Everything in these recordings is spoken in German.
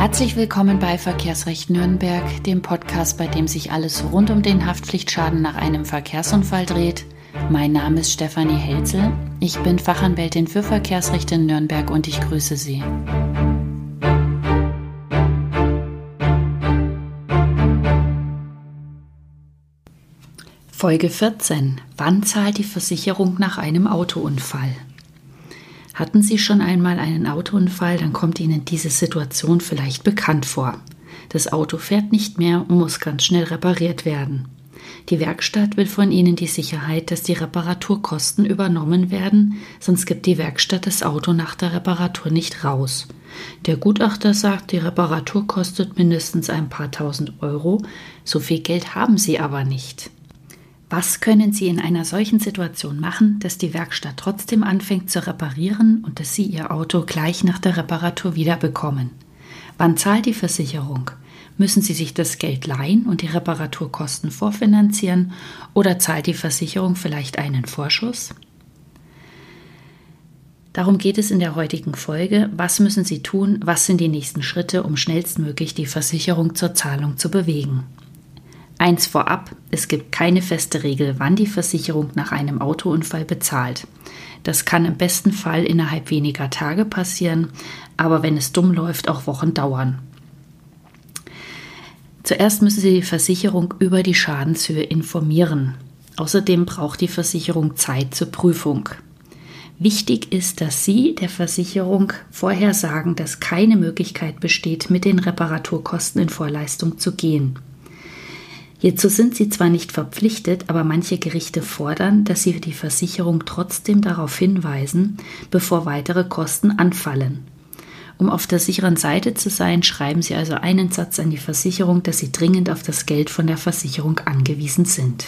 Herzlich willkommen bei Verkehrsrecht Nürnberg, dem Podcast, bei dem sich alles rund um den Haftpflichtschaden nach einem Verkehrsunfall dreht. Mein Name ist Stefanie Helzel. Ich bin Fachanwältin für Verkehrsrecht in Nürnberg und ich grüße Sie. Folge 14. Wann zahlt die Versicherung nach einem Autounfall? Hatten Sie schon einmal einen Autounfall, dann kommt Ihnen diese Situation vielleicht bekannt vor. Das Auto fährt nicht mehr und muss ganz schnell repariert werden. Die Werkstatt will von Ihnen die Sicherheit, dass die Reparaturkosten übernommen werden, sonst gibt die Werkstatt das Auto nach der Reparatur nicht raus. Der Gutachter sagt, die Reparatur kostet mindestens ein paar tausend Euro, so viel Geld haben Sie aber nicht. Was können Sie in einer solchen Situation machen, dass die Werkstatt trotzdem anfängt zu reparieren und dass Sie Ihr Auto gleich nach der Reparatur wiederbekommen? Wann zahlt die Versicherung? Müssen Sie sich das Geld leihen und die Reparaturkosten vorfinanzieren oder zahlt die Versicherung vielleicht einen Vorschuss? Darum geht es in der heutigen Folge. Was müssen Sie tun? Was sind die nächsten Schritte, um schnellstmöglich die Versicherung zur Zahlung zu bewegen? Eins vorab, es gibt keine feste Regel, wann die Versicherung nach einem Autounfall bezahlt. Das kann im besten Fall innerhalb weniger Tage passieren, aber wenn es dumm läuft, auch Wochen dauern. Zuerst müssen Sie die Versicherung über die Schadenshöhe informieren. Außerdem braucht die Versicherung Zeit zur Prüfung. Wichtig ist, dass Sie der Versicherung vorher sagen, dass keine Möglichkeit besteht, mit den Reparaturkosten in Vorleistung zu gehen. Hierzu sind sie zwar nicht verpflichtet, aber manche Gerichte fordern, dass sie die Versicherung trotzdem darauf hinweisen, bevor weitere Kosten anfallen. Um auf der sicheren Seite zu sein, schreiben Sie also einen Satz an die Versicherung, dass Sie dringend auf das Geld von der Versicherung angewiesen sind.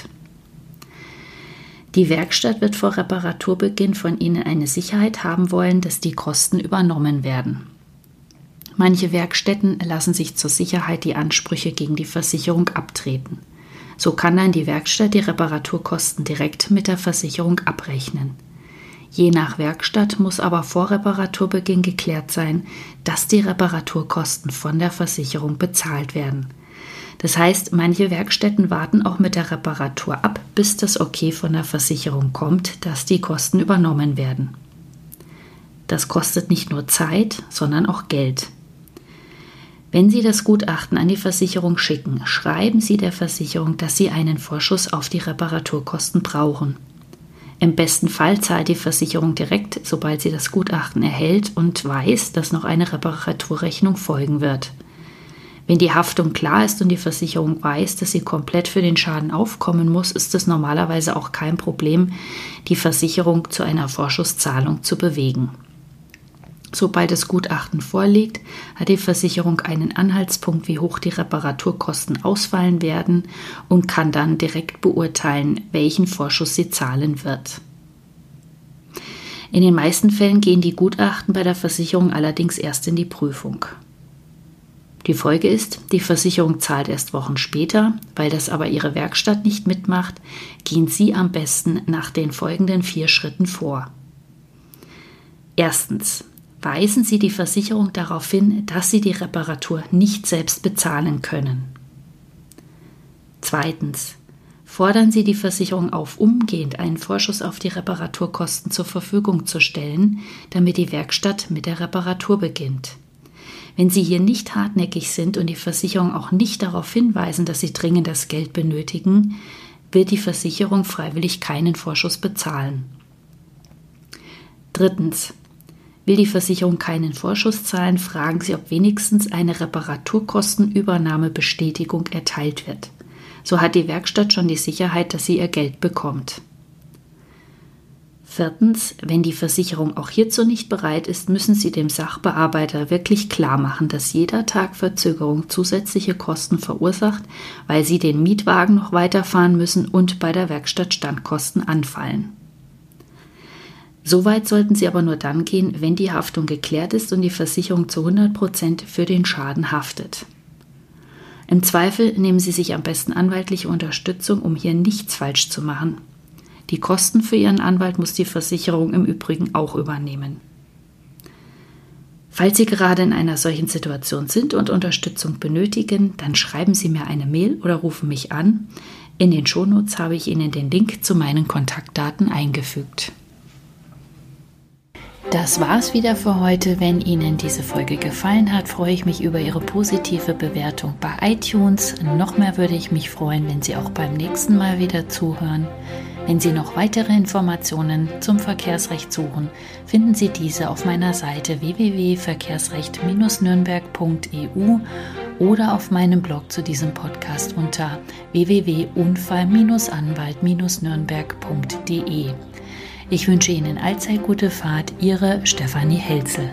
Die Werkstatt wird vor Reparaturbeginn von Ihnen eine Sicherheit haben wollen, dass die Kosten übernommen werden. Manche Werkstätten lassen sich zur Sicherheit die Ansprüche gegen die Versicherung abtreten. So kann dann die Werkstatt die Reparaturkosten direkt mit der Versicherung abrechnen. Je nach Werkstatt muss aber vor Reparaturbeginn geklärt sein, dass die Reparaturkosten von der Versicherung bezahlt werden. Das heißt, manche Werkstätten warten auch mit der Reparatur ab, bis das Okay von der Versicherung kommt, dass die Kosten übernommen werden. Das kostet nicht nur Zeit, sondern auch Geld. Wenn Sie das Gutachten an die Versicherung schicken, schreiben Sie der Versicherung, dass Sie einen Vorschuss auf die Reparaturkosten brauchen. Im besten Fall zahlt die Versicherung direkt, sobald sie das Gutachten erhält und weiß, dass noch eine Reparaturrechnung folgen wird. Wenn die Haftung klar ist und die Versicherung weiß, dass sie komplett für den Schaden aufkommen muss, ist es normalerweise auch kein Problem, die Versicherung zu einer Vorschusszahlung zu bewegen. Sobald das Gutachten vorliegt, hat die Versicherung einen Anhaltspunkt, wie hoch die Reparaturkosten ausfallen werden und kann dann direkt beurteilen, welchen Vorschuss sie zahlen wird. In den meisten Fällen gehen die Gutachten bei der Versicherung allerdings erst in die Prüfung. Die Folge ist, die Versicherung zahlt erst Wochen später, weil das aber Ihre Werkstatt nicht mitmacht, gehen Sie am besten nach den folgenden vier Schritten vor. Erstens weisen Sie die Versicherung darauf hin, dass Sie die Reparatur nicht selbst bezahlen können. Zweitens. Fordern Sie die Versicherung auf, umgehend einen Vorschuss auf die Reparaturkosten zur Verfügung zu stellen, damit die Werkstatt mit der Reparatur beginnt. Wenn Sie hier nicht hartnäckig sind und die Versicherung auch nicht darauf hinweisen, dass Sie dringend das Geld benötigen, wird die Versicherung freiwillig keinen Vorschuss bezahlen. Drittens. Will die Versicherung keinen Vorschuss zahlen, fragen Sie, ob wenigstens eine Reparaturkostenübernahmebestätigung erteilt wird. So hat die Werkstatt schon die Sicherheit, dass sie ihr Geld bekommt. Viertens, wenn die Versicherung auch hierzu nicht bereit ist, müssen Sie dem Sachbearbeiter wirklich klar machen, dass jeder Tag Verzögerung zusätzliche Kosten verursacht, weil Sie den Mietwagen noch weiterfahren müssen und bei der Werkstatt Standkosten anfallen. Soweit sollten Sie aber nur dann gehen, wenn die Haftung geklärt ist und die Versicherung zu 100 Prozent für den Schaden haftet. Im Zweifel nehmen Sie sich am besten anwaltliche Unterstützung, um hier nichts falsch zu machen. Die Kosten für Ihren Anwalt muss die Versicherung im Übrigen auch übernehmen. Falls Sie gerade in einer solchen Situation sind und Unterstützung benötigen, dann schreiben Sie mir eine Mail oder rufen mich an. In den Shownotes habe ich Ihnen den Link zu meinen Kontaktdaten eingefügt. Das war's wieder für heute. Wenn Ihnen diese Folge gefallen hat, freue ich mich über Ihre positive Bewertung bei iTunes. Noch mehr würde ich mich freuen, wenn Sie auch beim nächsten Mal wieder zuhören. Wenn Sie noch weitere Informationen zum Verkehrsrecht suchen, finden Sie diese auf meiner Seite www.verkehrsrecht-nürnberg.eu oder auf meinem Blog zu diesem Podcast unter www.unfall-anwalt-nürnberg.de. Ich wünsche Ihnen allzeit gute Fahrt, Ihre Stefanie Helzel.